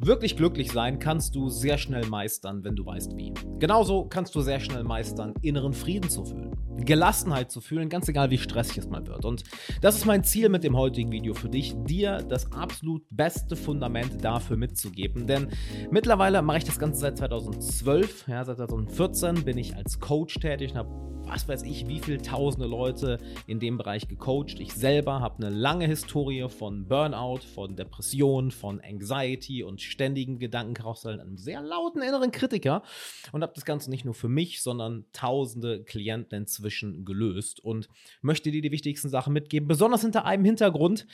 Wirklich glücklich sein kannst du sehr schnell meistern, wenn du weißt wie. Genauso kannst du sehr schnell meistern, inneren Frieden zu fühlen. Gelassenheit zu fühlen, ganz egal wie stressig es mal wird. Und das ist mein Ziel mit dem heutigen Video für dich, dir das absolut beste Fundament dafür mitzugeben. Denn mittlerweile mache ich das Ganze seit 2012, ja, seit 2014 bin ich als Coach tätig und habe was weiß ich, wie viele tausende Leute in dem Bereich gecoacht. Ich selber habe eine lange Historie von Burnout, von Depression, von Anxiety und ständigen Gedankenkarussellen, einem sehr lauten inneren Kritiker und habe das Ganze nicht nur für mich, sondern tausende Klienten inzwischen gelöst und möchte dir die wichtigsten Sachen mitgeben, besonders hinter einem Hintergrund.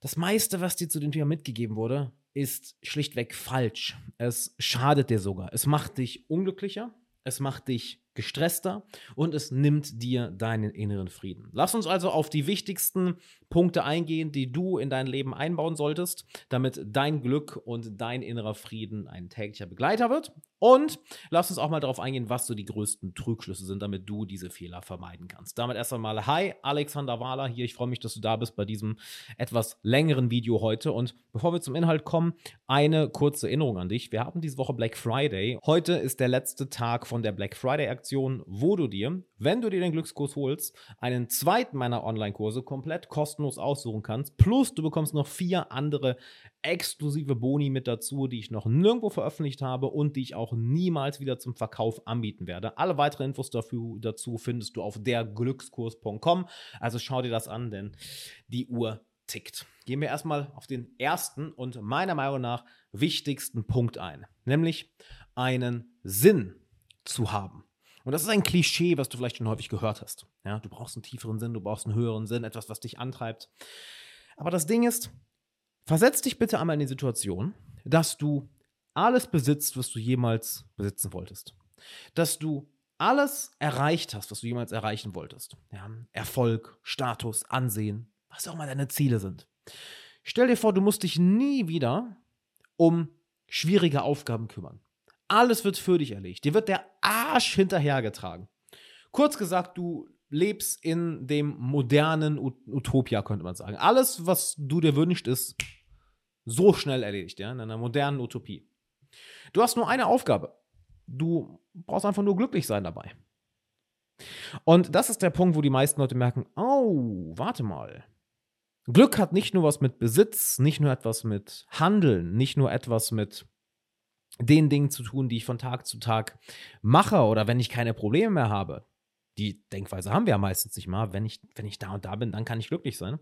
Das meiste, was dir zu dem Thema mitgegeben wurde, ist schlichtweg falsch. Es schadet dir sogar. Es macht dich unglücklicher. Es macht dich gestresster und es nimmt dir deinen inneren Frieden. Lass uns also auf die wichtigsten Punkte eingehen, die du in dein Leben einbauen solltest, damit dein Glück und dein innerer Frieden ein täglicher Begleiter wird. Und lass uns auch mal darauf eingehen, was so die größten Trugschlüsse sind, damit du diese Fehler vermeiden kannst. Damit erst einmal, hi, Alexander Wahler hier. Ich freue mich, dass du da bist bei diesem etwas längeren Video heute. Und bevor wir zum Inhalt kommen, eine kurze Erinnerung an dich. Wir haben diese Woche Black Friday. Heute ist der letzte Tag von der Black Friday-Aktion, wo du dir, wenn du dir den Glückskurs holst, einen zweiten meiner Online-Kurse komplett kostenlos aussuchen kannst. Plus du bekommst noch vier andere exklusive Boni mit dazu, die ich noch nirgendwo veröffentlicht habe und die ich auch niemals wieder zum Verkauf anbieten werde. Alle weiteren Infos dafür, dazu findest du auf derglückskurs.com. Also schau dir das an, denn die Uhr tickt. Gehen wir erstmal auf den ersten und meiner Meinung nach wichtigsten Punkt ein, nämlich einen Sinn zu haben. Und das ist ein Klischee, was du vielleicht schon häufig gehört hast. Ja, du brauchst einen tieferen Sinn, du brauchst einen höheren Sinn, etwas, was dich antreibt. Aber das Ding ist, Versetz dich bitte einmal in die Situation, dass du alles besitzt, was du jemals besitzen wolltest. Dass du alles erreicht hast, was du jemals erreichen wolltest. Ja, Erfolg, Status, Ansehen, was auch mal deine Ziele sind. Stell dir vor, du musst dich nie wieder um schwierige Aufgaben kümmern. Alles wird für dich erlegt. Dir wird der Arsch hinterhergetragen. Kurz gesagt, du lebst in dem modernen Utopia, könnte man sagen. Alles, was du dir wünschst, ist so schnell erledigt, ja, in einer modernen Utopie. Du hast nur eine Aufgabe. Du brauchst einfach nur glücklich sein dabei. Und das ist der Punkt, wo die meisten Leute merken, oh, warte mal. Glück hat nicht nur was mit Besitz, nicht nur etwas mit Handeln, nicht nur etwas mit den Dingen zu tun, die ich von Tag zu Tag mache oder wenn ich keine Probleme mehr habe die Denkweise haben wir ja meistens nicht mal. Wenn ich, wenn ich da und da bin, dann kann ich glücklich sein.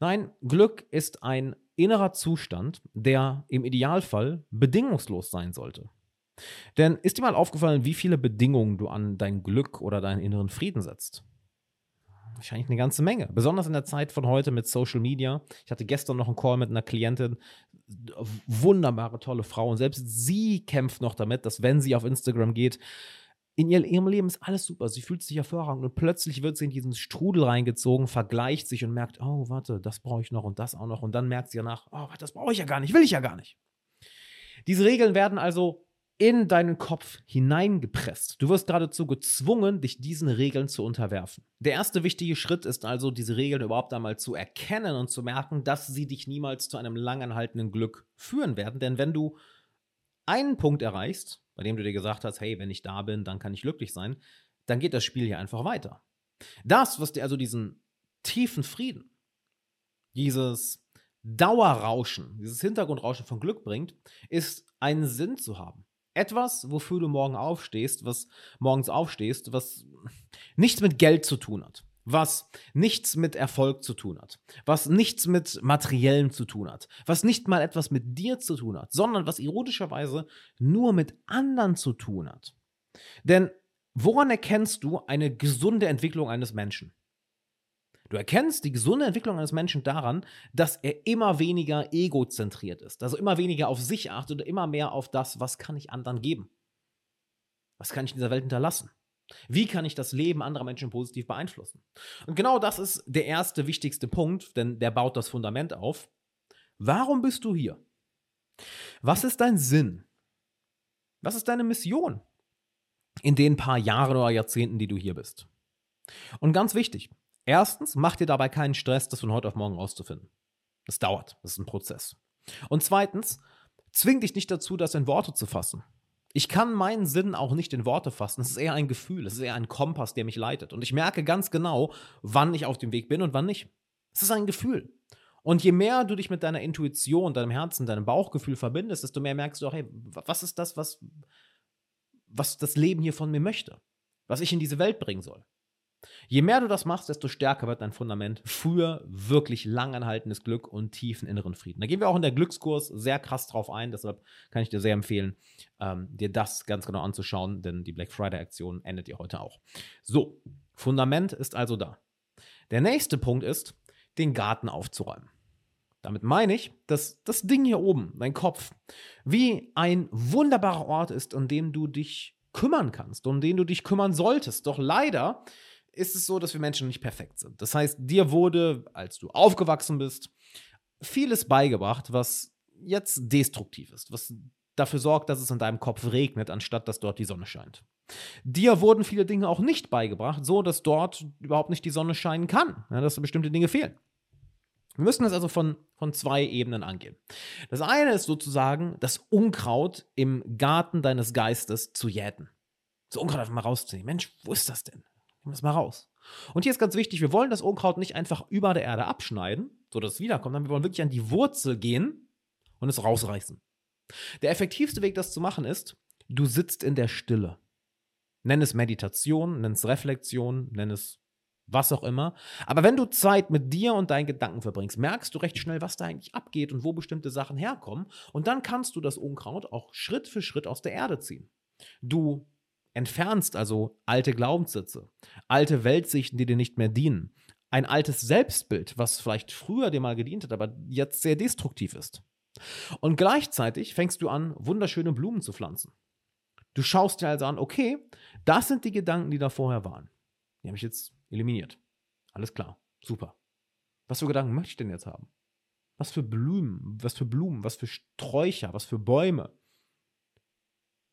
Nein, Glück ist ein innerer Zustand, der im Idealfall bedingungslos sein sollte. Denn ist dir mal aufgefallen, wie viele Bedingungen du an dein Glück oder deinen inneren Frieden setzt? Wahrscheinlich eine ganze Menge. Besonders in der Zeit von heute mit Social Media. Ich hatte gestern noch einen Call mit einer Klientin. Wunderbare, tolle Frau. Und selbst sie kämpft noch damit, dass wenn sie auf Instagram geht, in ihrem Leben ist alles super, sie fühlt sich hervorragend und plötzlich wird sie in diesen Strudel reingezogen, vergleicht sich und merkt, oh, warte, das brauche ich noch und das auch noch und dann merkt sie danach, oh, das brauche ich ja gar nicht, will ich ja gar nicht. Diese Regeln werden also in deinen Kopf hineingepresst. Du wirst geradezu gezwungen, dich diesen Regeln zu unterwerfen. Der erste wichtige Schritt ist also, diese Regeln überhaupt einmal zu erkennen und zu merken, dass sie dich niemals zu einem langanhaltenden Glück führen werden. Denn wenn du einen Punkt erreichst, bei dem du dir gesagt hast, hey, wenn ich da bin, dann kann ich glücklich sein, dann geht das Spiel hier einfach weiter. Das, was dir also diesen tiefen Frieden, dieses Dauerrauschen, dieses Hintergrundrauschen von Glück bringt, ist einen Sinn zu haben. Etwas, wofür du morgen aufstehst, was morgens aufstehst, was nichts mit Geld zu tun hat was nichts mit Erfolg zu tun hat, was nichts mit Materiellem zu tun hat, was nicht mal etwas mit dir zu tun hat, sondern was ironischerweise nur mit anderen zu tun hat. Denn woran erkennst du eine gesunde Entwicklung eines Menschen? Du erkennst die gesunde Entwicklung eines Menschen daran, dass er immer weniger egozentriert ist, also immer weniger auf sich achtet oder immer mehr auf das, was kann ich anderen geben? Was kann ich in dieser Welt hinterlassen? Wie kann ich das Leben anderer Menschen positiv beeinflussen? Und genau das ist der erste wichtigste Punkt, denn der baut das Fundament auf. Warum bist du hier? Was ist dein Sinn? Was ist deine Mission in den paar Jahren oder Jahrzehnten, die du hier bist? Und ganz wichtig, erstens, mach dir dabei keinen Stress, das von heute auf morgen rauszufinden. Das dauert, das ist ein Prozess. Und zweitens, zwing dich nicht dazu, das in Worte zu fassen. Ich kann meinen Sinn auch nicht in Worte fassen. Es ist eher ein Gefühl, es ist eher ein Kompass, der mich leitet. Und ich merke ganz genau, wann ich auf dem Weg bin und wann nicht. Es ist ein Gefühl. Und je mehr du dich mit deiner Intuition, deinem Herzen, deinem Bauchgefühl verbindest, desto mehr merkst du auch, hey, was ist das, was, was das Leben hier von mir möchte? Was ich in diese Welt bringen soll? Je mehr du das machst, desto stärker wird dein Fundament für wirklich langanhaltendes Glück und tiefen inneren Frieden. Da gehen wir auch in der Glückskurs sehr krass drauf ein. Deshalb kann ich dir sehr empfehlen, ähm, dir das ganz genau anzuschauen, denn die Black Friday-Aktion endet ihr heute auch. So, Fundament ist also da. Der nächste Punkt ist, den Garten aufzuräumen. Damit meine ich, dass das Ding hier oben, dein Kopf, wie ein wunderbarer Ort ist, an dem du dich kümmern kannst, um den du dich kümmern solltest. Doch leider ist es so, dass wir Menschen nicht perfekt sind. Das heißt, dir wurde, als du aufgewachsen bist, vieles beigebracht, was jetzt destruktiv ist, was dafür sorgt, dass es in deinem Kopf regnet, anstatt dass dort die Sonne scheint. Dir wurden viele Dinge auch nicht beigebracht, so dass dort überhaupt nicht die Sonne scheinen kann, ja, dass bestimmte Dinge fehlen. Wir müssen das also von, von zwei Ebenen angehen. Das eine ist sozusagen, das Unkraut im Garten deines Geistes zu jäten. Das Unkraut einfach mal rauszunehmen. Mensch, wo ist das denn? Nehmen wir es mal raus. Und hier ist ganz wichtig, wir wollen das Unkraut nicht einfach über der Erde abschneiden, sodass es wiederkommt, sondern wir wollen wirklich an die Wurzel gehen und es rausreißen. Der effektivste Weg, das zu machen, ist, du sitzt in der Stille. Nenn es Meditation, nenn es Reflexion, nenn es was auch immer. Aber wenn du Zeit mit dir und deinen Gedanken verbringst, merkst du recht schnell, was da eigentlich abgeht und wo bestimmte Sachen herkommen. Und dann kannst du das Unkraut auch Schritt für Schritt aus der Erde ziehen. Du entfernst also alte Glaubenssätze, alte Weltsichten, die dir nicht mehr dienen, ein altes Selbstbild, was vielleicht früher dir mal gedient hat, aber jetzt sehr destruktiv ist. Und gleichzeitig fängst du an, wunderschöne Blumen zu pflanzen. Du schaust dir also an, okay, das sind die Gedanken, die da vorher waren. Die habe ich jetzt eliminiert. Alles klar, super. Was für Gedanken möchte ich denn jetzt haben? Was für Blumen, was für Blumen, was für Sträucher, was für Bäume?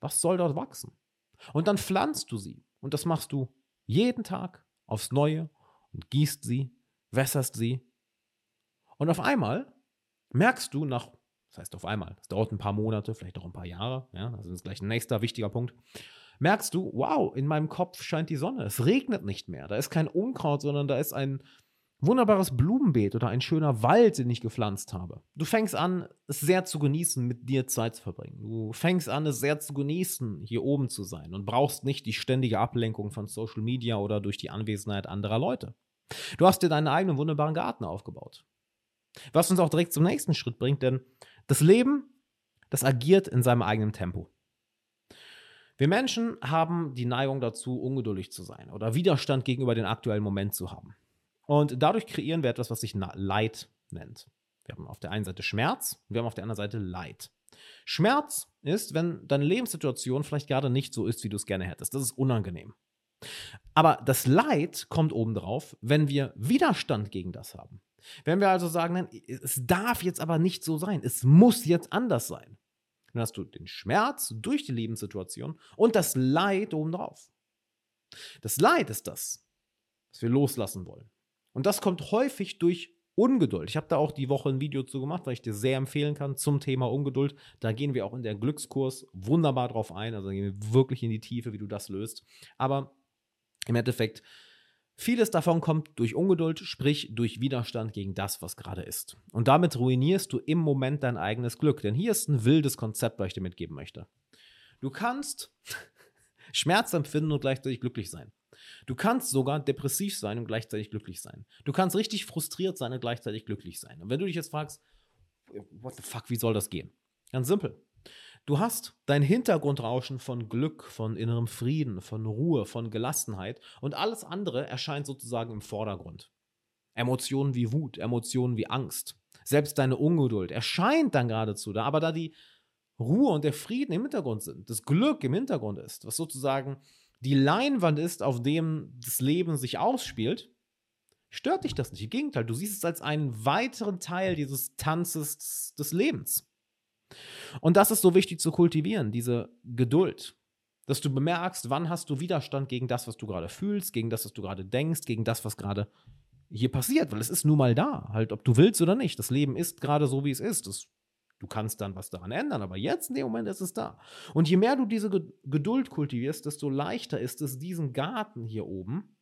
Was soll dort wachsen? Und dann pflanzt du sie. Und das machst du jeden Tag aufs Neue und gießt sie, wässerst sie. Und auf einmal merkst du nach, das heißt auf einmal, es dauert ein paar Monate, vielleicht auch ein paar Jahre, ja, das ist gleich ein nächster wichtiger Punkt, merkst du, wow, in meinem Kopf scheint die Sonne. Es regnet nicht mehr. Da ist kein Unkraut, sondern da ist ein wunderbares Blumenbeet oder ein schöner Wald, den ich gepflanzt habe. Du fängst an, es sehr zu genießen, mit dir Zeit zu verbringen. Du fängst an, es sehr zu genießen, hier oben zu sein und brauchst nicht die ständige Ablenkung von Social Media oder durch die Anwesenheit anderer Leute. Du hast dir deinen eigenen wunderbaren Garten aufgebaut. Was uns auch direkt zum nächsten Schritt bringt, denn das Leben, das agiert in seinem eigenen Tempo. Wir Menschen haben die Neigung dazu, ungeduldig zu sein oder Widerstand gegenüber dem aktuellen Moment zu haben. Und dadurch kreieren wir etwas, was sich Leid nennt. Wir haben auf der einen Seite Schmerz, wir haben auf der anderen Seite Leid. Schmerz ist, wenn deine Lebenssituation vielleicht gerade nicht so ist, wie du es gerne hättest. Das ist unangenehm. Aber das Leid kommt obendrauf, wenn wir Widerstand gegen das haben. Wenn wir also sagen, nein, es darf jetzt aber nicht so sein, es muss jetzt anders sein. Dann hast du den Schmerz durch die Lebenssituation und das Leid obendrauf. Das Leid ist das, was wir loslassen wollen. Und das kommt häufig durch Ungeduld. Ich habe da auch die Woche ein Video zu gemacht, weil ich dir sehr empfehlen kann zum Thema Ungeduld. Da gehen wir auch in der Glückskurs wunderbar drauf ein. Also gehen wir wirklich in die Tiefe, wie du das löst. Aber im Endeffekt, vieles davon kommt durch Ungeduld, sprich durch Widerstand gegen das, was gerade ist. Und damit ruinierst du im Moment dein eigenes Glück. Denn hier ist ein wildes Konzept, was ich dir mitgeben möchte. Du kannst Schmerz empfinden und gleichzeitig glücklich sein. Du kannst sogar depressiv sein und gleichzeitig glücklich sein. Du kannst richtig frustriert sein und gleichzeitig glücklich sein. Und wenn du dich jetzt fragst, what the fuck, wie soll das gehen? Ganz simpel. Du hast dein Hintergrundrauschen von Glück, von innerem Frieden, von Ruhe, von Gelassenheit und alles andere erscheint sozusagen im Vordergrund. Emotionen wie Wut, Emotionen wie Angst, selbst deine Ungeduld erscheint dann geradezu da, aber da die Ruhe und der Frieden im Hintergrund sind, das Glück im Hintergrund ist, was sozusagen die Leinwand ist, auf dem das Leben sich ausspielt, stört dich das nicht. Im Gegenteil, du siehst es als einen weiteren Teil dieses Tanzes des Lebens. Und das ist so wichtig zu kultivieren, diese Geduld. Dass du bemerkst, wann hast du Widerstand gegen das, was du gerade fühlst, gegen das, was du gerade denkst, gegen das, was gerade hier passiert, weil es ist nun mal da, halt ob du willst oder nicht. Das Leben ist gerade so, wie es ist. Das Du kannst dann was daran ändern, aber jetzt in dem Moment ist es da. Und je mehr du diese Geduld kultivierst, desto leichter ist es, diesen Garten hier oben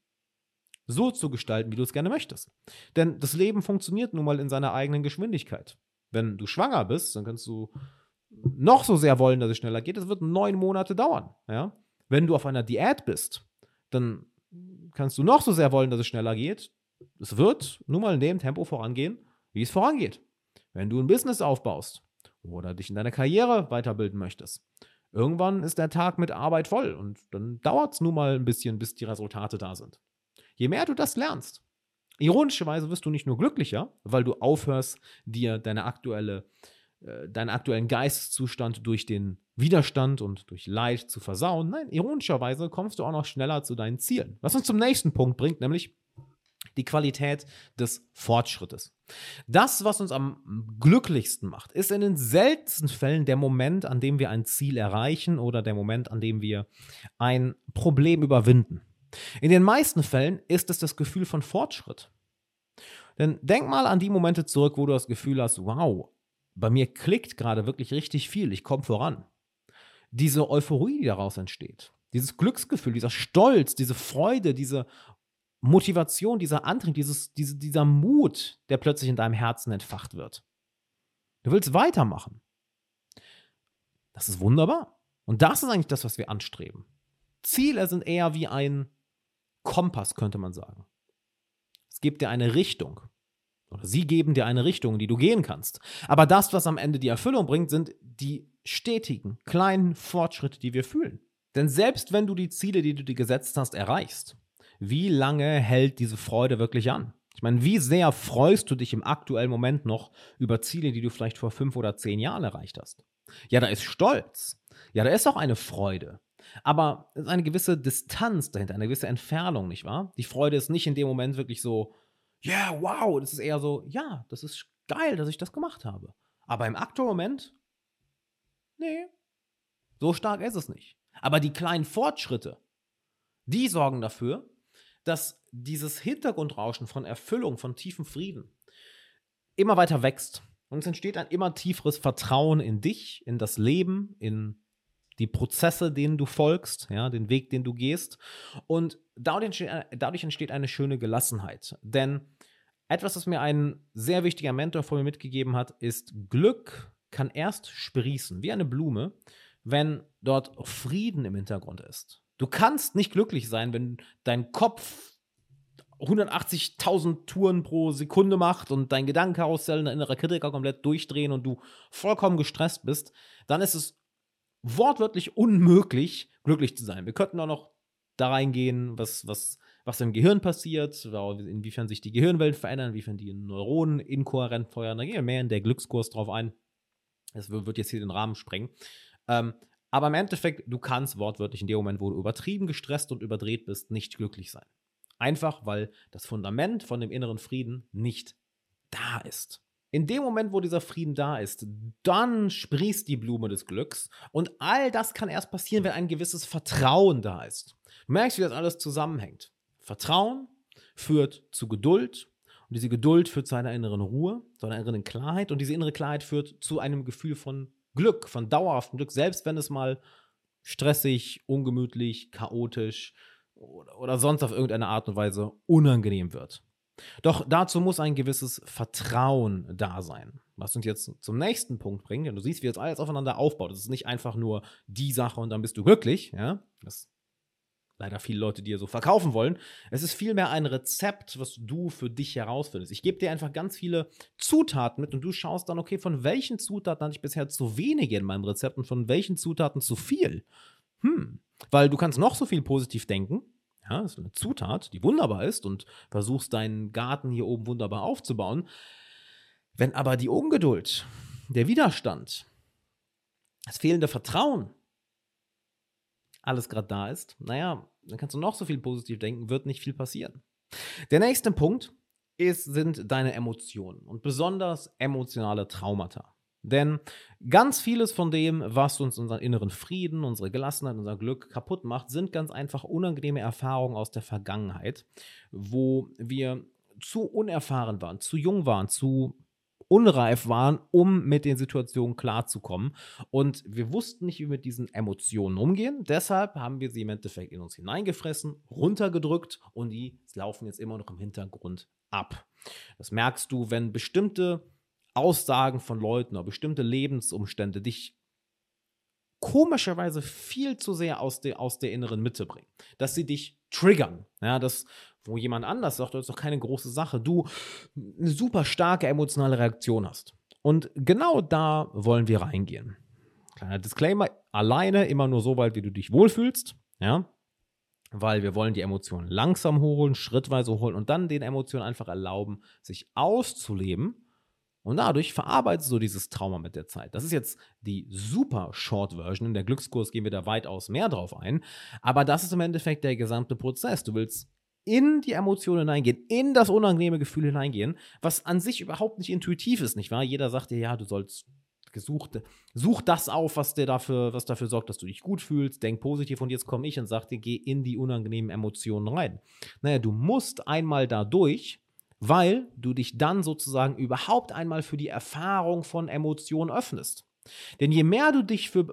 so zu gestalten, wie du es gerne möchtest. Denn das Leben funktioniert nun mal in seiner eigenen Geschwindigkeit. Wenn du schwanger bist, dann kannst du noch so sehr wollen, dass es schneller geht. Es wird neun Monate dauern. Ja? Wenn du auf einer Diät bist, dann kannst du noch so sehr wollen, dass es schneller geht. Es wird nun mal in dem Tempo vorangehen, wie es vorangeht. Wenn du ein Business aufbaust oder dich in deiner Karriere weiterbilden möchtest, irgendwann ist der Tag mit Arbeit voll und dann dauert es nun mal ein bisschen, bis die Resultate da sind. Je mehr du das lernst, ironischerweise wirst du nicht nur glücklicher, weil du aufhörst, dir deine aktuelle, äh, deinen aktuellen Geisteszustand durch den Widerstand und durch Leid zu versauen. Nein, ironischerweise kommst du auch noch schneller zu deinen Zielen. Was uns zum nächsten Punkt bringt, nämlich die Qualität des Fortschrittes. Das, was uns am glücklichsten macht, ist in den seltensten Fällen der Moment, an dem wir ein Ziel erreichen oder der Moment, an dem wir ein Problem überwinden. In den meisten Fällen ist es das Gefühl von Fortschritt. Denn denk mal an die Momente zurück, wo du das Gefühl hast, wow, bei mir klickt gerade wirklich richtig viel, ich komme voran. Diese Euphorie, die daraus entsteht, dieses Glücksgefühl, dieser Stolz, diese Freude, diese Motivation, dieser Antrieb, dieses, diese, dieser Mut, der plötzlich in deinem Herzen entfacht wird. Du willst weitermachen. Das ist wunderbar. Und das ist eigentlich das, was wir anstreben. Ziele sind eher wie ein Kompass, könnte man sagen. Es gibt dir eine Richtung. Oder sie geben dir eine Richtung, in die du gehen kannst. Aber das, was am Ende die Erfüllung bringt, sind die stetigen, kleinen Fortschritte, die wir fühlen. Denn selbst wenn du die Ziele, die du dir gesetzt hast, erreichst, wie lange hält diese Freude wirklich an? Ich meine, wie sehr freust du dich im aktuellen Moment noch über Ziele, die du vielleicht vor fünf oder zehn Jahren erreicht hast? Ja, da ist Stolz. Ja, da ist auch eine Freude. Aber es ist eine gewisse Distanz dahinter, eine gewisse Entfernung, nicht wahr? Die Freude ist nicht in dem Moment wirklich so, ja, yeah, wow. Das ist eher so, ja, das ist geil, dass ich das gemacht habe. Aber im aktuellen Moment, nee, so stark ist es nicht. Aber die kleinen Fortschritte, die sorgen dafür, dass dieses Hintergrundrauschen von Erfüllung, von tiefem Frieden immer weiter wächst. Und es entsteht ein immer tieferes Vertrauen in dich, in das Leben, in die Prozesse, denen du folgst, ja, den Weg, den du gehst. Und dadurch entsteht, dadurch entsteht eine schöne Gelassenheit. Denn etwas, was mir ein sehr wichtiger Mentor von mir mitgegeben hat, ist, Glück kann erst sprießen, wie eine Blume, wenn dort Frieden im Hintergrund ist. Du kannst nicht glücklich sein, wenn dein Kopf 180.000 Touren pro Sekunde macht und dein Gedankenkarussell, dein innerer Kritiker komplett durchdrehen und du vollkommen gestresst bist, dann ist es wortwörtlich unmöglich, glücklich zu sein. Wir könnten auch noch da reingehen, was, was, was im Gehirn passiert, inwiefern sich die Gehirnwelt verändern, inwiefern die Neuronen inkohärent feuern. Da gehen wir mehr in der Glückskurs drauf ein. Das wird jetzt hier den Rahmen sprengen. Ähm, aber im Endeffekt, du kannst wortwörtlich in dem Moment, wo du übertrieben gestresst und überdreht bist, nicht glücklich sein. Einfach weil das Fundament von dem inneren Frieden nicht da ist. In dem Moment, wo dieser Frieden da ist, dann sprießt die Blume des Glücks. Und all das kann erst passieren, wenn ein gewisses Vertrauen da ist. Du merkst, wie das alles zusammenhängt. Vertrauen führt zu Geduld. Und diese Geduld führt zu einer inneren Ruhe, zu einer inneren Klarheit. Und diese innere Klarheit führt zu einem Gefühl von Glück, von dauerhaftem Glück, selbst wenn es mal stressig, ungemütlich, chaotisch oder, oder sonst auf irgendeine Art und Weise unangenehm wird. Doch dazu muss ein gewisses Vertrauen da sein. Was uns jetzt zum nächsten Punkt bringt, denn du siehst, wie jetzt alles aufeinander aufbaut. Es ist nicht einfach nur die Sache und dann bist du glücklich, ja. Das leider viele Leute dir so verkaufen wollen. Es ist vielmehr ein Rezept, was du für dich herausfindest. Ich gebe dir einfach ganz viele Zutaten mit und du schaust dann, okay, von welchen Zutaten hatte ich bisher zu wenige in meinem Rezept und von welchen Zutaten zu viel. Hm, weil du kannst noch so viel positiv denken, ja, das ist eine Zutat, die wunderbar ist und versuchst deinen Garten hier oben wunderbar aufzubauen. Wenn aber die Ungeduld, der Widerstand, das fehlende Vertrauen, alles gerade da ist, naja, dann kannst du noch so viel positiv denken, wird nicht viel passieren. Der nächste Punkt ist, sind deine Emotionen und besonders emotionale Traumata. Denn ganz vieles von dem, was uns unseren inneren Frieden, unsere Gelassenheit, unser Glück kaputt macht, sind ganz einfach unangenehme Erfahrungen aus der Vergangenheit, wo wir zu unerfahren waren, zu jung waren, zu unreif waren, um mit den Situationen klarzukommen. Und wir wussten nicht, wie wir mit diesen Emotionen umgehen. Deshalb haben wir sie im Endeffekt in uns hineingefressen, runtergedrückt und die laufen jetzt immer noch im Hintergrund ab. Das merkst du, wenn bestimmte Aussagen von Leuten oder bestimmte Lebensumstände dich komischerweise viel zu sehr aus der, aus der inneren Mitte bringen. Dass sie dich triggern. Ja, das, wo jemand anders sagt, das ist doch keine große Sache. Du eine super starke emotionale Reaktion hast. Und genau da wollen wir reingehen. Kleiner Disclaimer: alleine immer nur so weit, wie du dich wohlfühlst. Ja, weil wir wollen die Emotionen langsam holen, schrittweise holen und dann den Emotionen einfach erlauben, sich auszuleben und dadurch verarbeitest du dieses Trauma mit der Zeit. Das ist jetzt die super Short Version. In der Glückskurs gehen wir da weitaus mehr drauf ein. Aber das ist im Endeffekt der gesamte Prozess. Du willst in die Emotionen hineingehen, in das unangenehme Gefühl hineingehen, was an sich überhaupt nicht intuitiv ist, nicht wahr? Jeder sagt dir, ja, du sollst gesucht, such das auf, was dir dafür, was dafür sorgt, dass du dich gut fühlst, denk positiv und jetzt komme ich und sage dir, geh in die unangenehmen Emotionen rein. Naja, du musst einmal da durch, weil du dich dann sozusagen überhaupt einmal für die Erfahrung von Emotionen öffnest. Denn je mehr du dich für,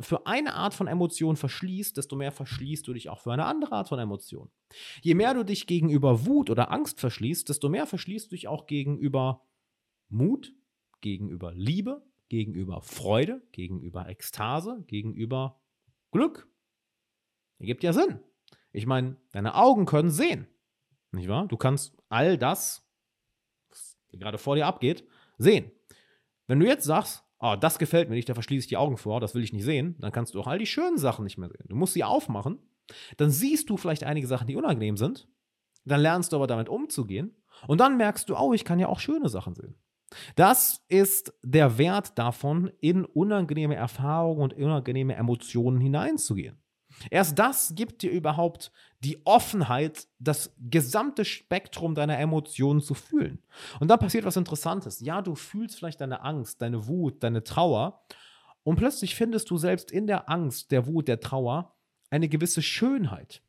für eine Art von Emotion verschließt, desto mehr verschließt du dich auch für eine andere Art von Emotion. Je mehr du dich gegenüber Wut oder Angst verschließt, desto mehr verschließt du dich auch gegenüber Mut, gegenüber Liebe, gegenüber Freude, gegenüber Ekstase, gegenüber Glück. Ergibt ja Sinn. Ich meine, deine Augen können sehen. Nicht wahr? Du kannst all das, was gerade vor dir abgeht, sehen. Wenn du jetzt sagst, oh, das gefällt mir nicht, da verschließe ich die Augen vor, das will ich nicht sehen, dann kannst du auch all die schönen Sachen nicht mehr sehen. Du musst sie aufmachen, dann siehst du vielleicht einige Sachen, die unangenehm sind, dann lernst du aber damit umzugehen und dann merkst du, oh, ich kann ja auch schöne Sachen sehen. Das ist der Wert davon, in unangenehme Erfahrungen und unangenehme Emotionen hineinzugehen. Erst das gibt dir überhaupt die Offenheit, das gesamte Spektrum deiner Emotionen zu fühlen. Und dann passiert was Interessantes. Ja, du fühlst vielleicht deine Angst, deine Wut, deine Trauer. Und plötzlich findest du selbst in der Angst, der Wut, der Trauer eine gewisse Schönheit.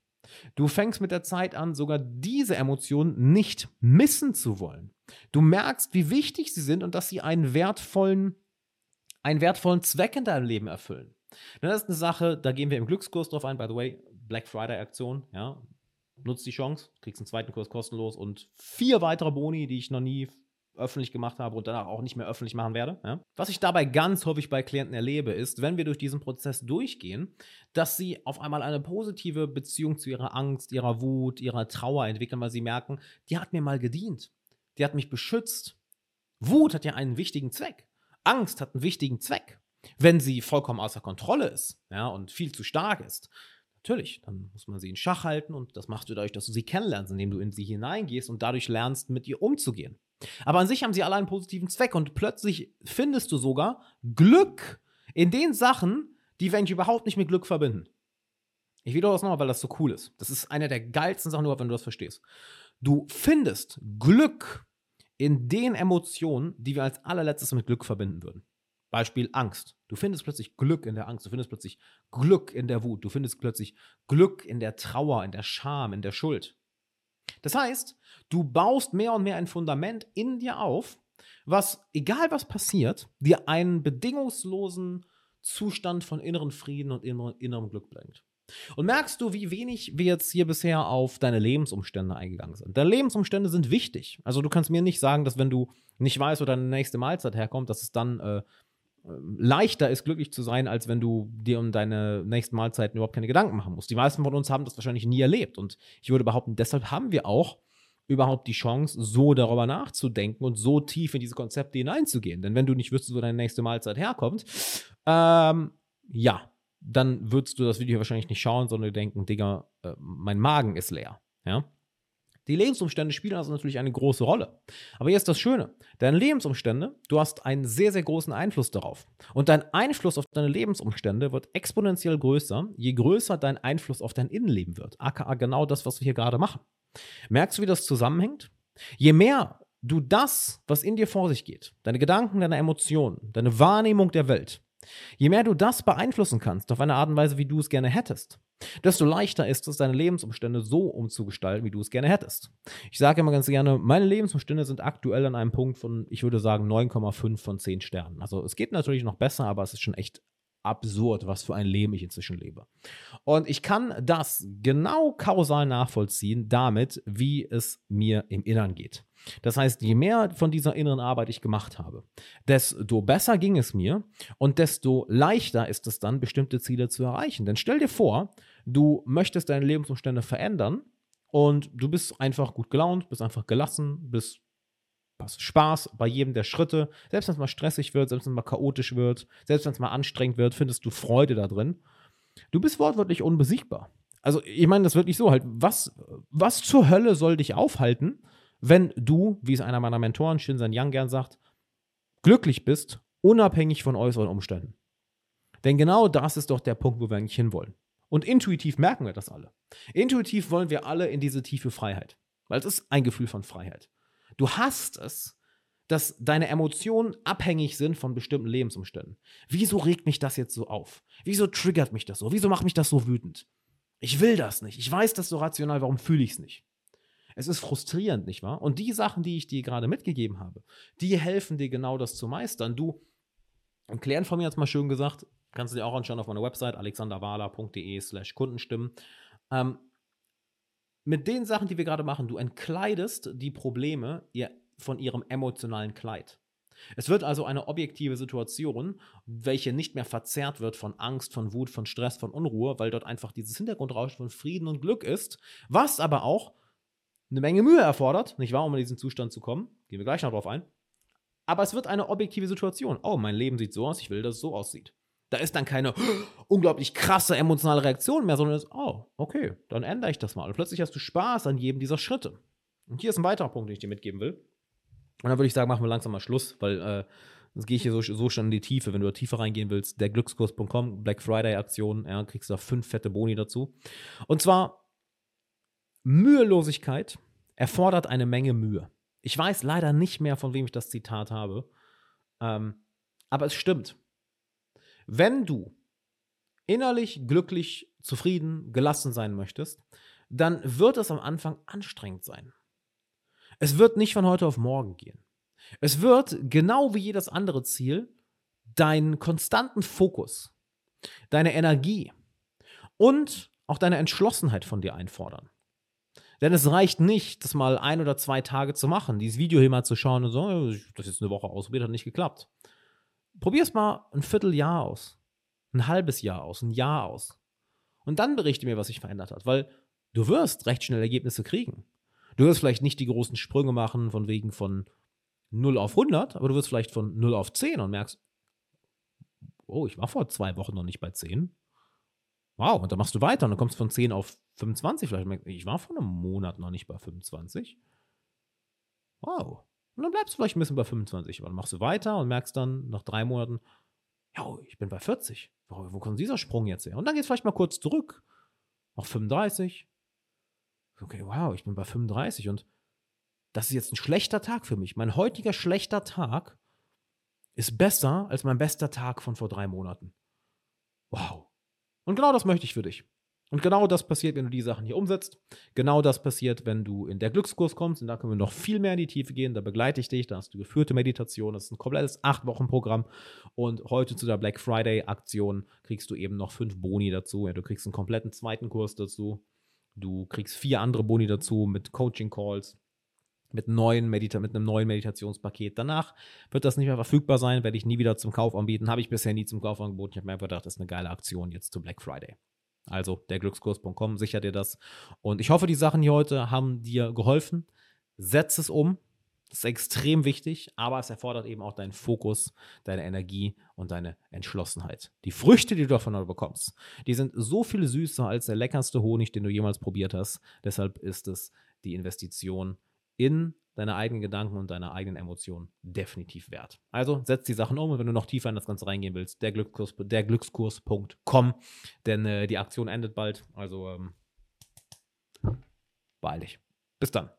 Du fängst mit der Zeit an, sogar diese Emotionen nicht missen zu wollen. Du merkst, wie wichtig sie sind und dass sie einen wertvollen, einen wertvollen Zweck in deinem Leben erfüllen. Das ist eine Sache, da gehen wir im Glückskurs drauf ein, by the way, Black Friday Aktion, ja. Nutzt die Chance, kriegst einen zweiten Kurs kostenlos und vier weitere Boni, die ich noch nie öffentlich gemacht habe und danach auch nicht mehr öffentlich machen werde. Ja. Was ich dabei ganz häufig bei Klienten erlebe, ist, wenn wir durch diesen Prozess durchgehen, dass sie auf einmal eine positive Beziehung zu ihrer Angst, ihrer Wut, ihrer Trauer entwickeln, weil sie merken, die hat mir mal gedient, die hat mich beschützt. Wut hat ja einen wichtigen Zweck. Angst hat einen wichtigen Zweck. Wenn sie vollkommen außer Kontrolle ist, ja, und viel zu stark ist, natürlich, dann muss man sie in Schach halten und das machst du dadurch, dass du sie kennenlernst, indem du in sie hineingehst und dadurch lernst, mit ihr umzugehen. Aber an sich haben sie alle einen positiven Zweck und plötzlich findest du sogar Glück in den Sachen, die wir eigentlich überhaupt nicht mit Glück verbinden. Ich wiederhole das nochmal, weil das so cool ist. Das ist eine der geilsten Sachen überhaupt, wenn du das verstehst. Du findest Glück in den Emotionen, die wir als allerletztes mit Glück verbinden würden. Beispiel Angst. Du findest plötzlich Glück in der Angst, du findest plötzlich Glück in der Wut, du findest plötzlich Glück in der Trauer, in der Scham, in der Schuld. Das heißt, du baust mehr und mehr ein Fundament in dir auf, was, egal was passiert, dir einen bedingungslosen Zustand von inneren Frieden und innerem Glück bringt. Und merkst du, wie wenig wir jetzt hier bisher auf deine Lebensumstände eingegangen sind? Deine Lebensumstände sind wichtig. Also du kannst mir nicht sagen, dass wenn du nicht weißt, wo deine nächste Mahlzeit herkommt, dass es dann äh, leichter ist, glücklich zu sein, als wenn du dir um deine nächsten Mahlzeiten überhaupt keine Gedanken machen musst. Die meisten von uns haben das wahrscheinlich nie erlebt. Und ich würde behaupten, deshalb haben wir auch überhaupt die Chance, so darüber nachzudenken und so tief in diese Konzepte hineinzugehen. Denn wenn du nicht wüsstest, wo deine nächste Mahlzeit herkommt, ähm, ja, dann würdest du das Video wahrscheinlich nicht schauen, sondern denken, Digga, äh, mein Magen ist leer. Ja. Die Lebensumstände spielen also natürlich eine große Rolle. Aber hier ist das Schöne. Deine Lebensumstände, du hast einen sehr, sehr großen Einfluss darauf. Und dein Einfluss auf deine Lebensumstände wird exponentiell größer, je größer dein Einfluss auf dein Innenleben wird. AKA genau das, was wir hier gerade machen. Merkst du, wie das zusammenhängt? Je mehr du das, was in dir vor sich geht, deine Gedanken, deine Emotionen, deine Wahrnehmung der Welt, Je mehr du das beeinflussen kannst, auf eine Art und Weise, wie du es gerne hättest, desto leichter ist es, deine Lebensumstände so umzugestalten, wie du es gerne hättest. Ich sage immer ganz gerne, meine Lebensumstände sind aktuell an einem Punkt von, ich würde sagen, 9,5 von 10 Sternen. Also es geht natürlich noch besser, aber es ist schon echt absurd, was für ein Leben ich inzwischen lebe. Und ich kann das genau kausal nachvollziehen damit, wie es mir im Innern geht. Das heißt, je mehr von dieser inneren Arbeit ich gemacht habe, desto besser ging es mir und desto leichter ist es dann, bestimmte Ziele zu erreichen. Denn stell dir vor, du möchtest deine Lebensumstände verändern und du bist einfach gut gelaunt, bist einfach gelassen, bist Spaß bei jedem der Schritte. Selbst wenn es mal stressig wird, selbst wenn es mal chaotisch wird, selbst wenn es mal anstrengend wird, findest du Freude da drin. Du bist wortwörtlich unbesiegbar. Also, ich meine das wirklich so halt, was, was zur Hölle soll dich aufhalten, wenn du, wie es einer meiner Mentoren, Shinsan Yang, gern sagt, glücklich bist, unabhängig von äußeren Umständen. Denn genau das ist doch der Punkt, wo wir eigentlich hinwollen. Und intuitiv merken wir das alle. Intuitiv wollen wir alle in diese tiefe Freiheit. Weil es ist ein Gefühl von Freiheit. Du hast es, dass deine Emotionen abhängig sind von bestimmten Lebensumständen. Wieso regt mich das jetzt so auf? Wieso triggert mich das so? Wieso macht mich das so wütend? Ich will das nicht. Ich weiß das so rational, warum fühle ich es nicht? Es ist frustrierend, nicht wahr? Und die Sachen, die ich dir gerade mitgegeben habe, die helfen dir genau das zu meistern. Du, ein Klient von mir hat es mal schön gesagt, kannst du dir auch anschauen auf meiner Website alexanderwala.de slash Kundenstimmen. Ähm, mit den Sachen, die wir gerade machen, du entkleidest die Probleme von ihrem emotionalen Kleid. Es wird also eine objektive Situation, welche nicht mehr verzerrt wird von Angst, von Wut, von Stress, von Unruhe, weil dort einfach dieses Hintergrundrauschen von Frieden und Glück ist, was aber auch eine Menge Mühe erfordert, nicht wahr, um in diesen Zustand zu kommen. Gehen wir gleich noch drauf ein. Aber es wird eine objektive Situation. Oh, mein Leben sieht so aus, ich will, dass es so aussieht. Da ist dann keine unglaublich krasse emotionale Reaktion mehr, sondern ist, oh, okay, dann ändere ich das mal. Und plötzlich hast du Spaß an jedem dieser Schritte. Und hier ist ein weiterer Punkt, den ich dir mitgeben will. Und dann würde ich sagen, machen wir langsam mal Schluss, weil äh, sonst gehe ich hier so, so schon in die Tiefe. Wenn du da tiefer reingehen willst, derglückskurs.com, Black Friday Aktion, ja, kriegst du da fünf fette Boni dazu. Und zwar Mühelosigkeit erfordert eine Menge Mühe. Ich weiß leider nicht mehr, von wem ich das Zitat habe, ähm, aber es stimmt. Wenn du innerlich glücklich, zufrieden, gelassen sein möchtest, dann wird es am Anfang anstrengend sein. Es wird nicht von heute auf morgen gehen. Es wird, genau wie jedes andere Ziel, deinen konstanten Fokus, deine Energie und auch deine Entschlossenheit von dir einfordern. Denn es reicht nicht, das mal ein oder zwei Tage zu machen, dieses Video hier mal zu schauen und so, das ist eine Woche ausprobiert, hat nicht geklappt. Probier es mal ein Vierteljahr aus, ein halbes Jahr aus, ein Jahr aus. Und dann berichte mir, was sich verändert hat, weil du wirst recht schnell Ergebnisse kriegen. Du wirst vielleicht nicht die großen Sprünge machen, von wegen von 0 auf 100, aber du wirst vielleicht von 0 auf 10 und merkst, oh, ich war vor zwei Wochen noch nicht bei 10. Wow, und dann machst du weiter und dann kommst von 10 auf 25 vielleicht. Ich war vor einem Monat noch nicht bei 25. Wow. Und dann bleibst du vielleicht ein bisschen bei 25. Aber dann machst du weiter und merkst dann nach drei Monaten, ja, ich bin bei 40. Wo, wo kommt dieser Sprung jetzt her? Und dann geht es vielleicht mal kurz zurück auf 35. Okay, wow, ich bin bei 35 und das ist jetzt ein schlechter Tag für mich. Mein heutiger schlechter Tag ist besser als mein bester Tag von vor drei Monaten. Wow. Und genau das möchte ich für dich. Und genau das passiert, wenn du die Sachen hier umsetzt. Genau das passiert, wenn du in der Glückskurs kommst. Und da können wir noch viel mehr in die Tiefe gehen. Da begleite ich dich. Da hast du geführte Meditation. Das ist ein komplettes 8-Wochen-Programm. Und heute zu der Black Friday-Aktion kriegst du eben noch fünf Boni dazu. Ja, du kriegst einen kompletten zweiten Kurs dazu. Du kriegst vier andere Boni dazu mit Coaching-Calls mit, neuen Medita mit einem neuen Meditationspaket. Danach wird das nicht mehr verfügbar sein, werde ich nie wieder zum Kauf anbieten. Habe ich bisher nie zum Kauf angeboten. Ich habe mir einfach gedacht, das ist eine geile Aktion jetzt zu Black Friday. Also derglückskurs.com sichert dir das. Und ich hoffe, die Sachen hier heute haben dir geholfen. Setz es um. Das ist extrem wichtig, aber es erfordert eben auch deinen Fokus, deine Energie und deine Entschlossenheit. Die Früchte, die du davon bekommst, die sind so viel süßer als der leckerste Honig, den du jemals probiert hast. Deshalb ist es die Investition in deine eigenen Gedanken und deine eigenen Emotionen definitiv wert. Also setz die Sachen um und wenn du noch tiefer in das Ganze reingehen willst, der, Glückskurs, der Glückskurs.com, denn äh, die Aktion endet bald. Also ähm, beeil dich. Bis dann.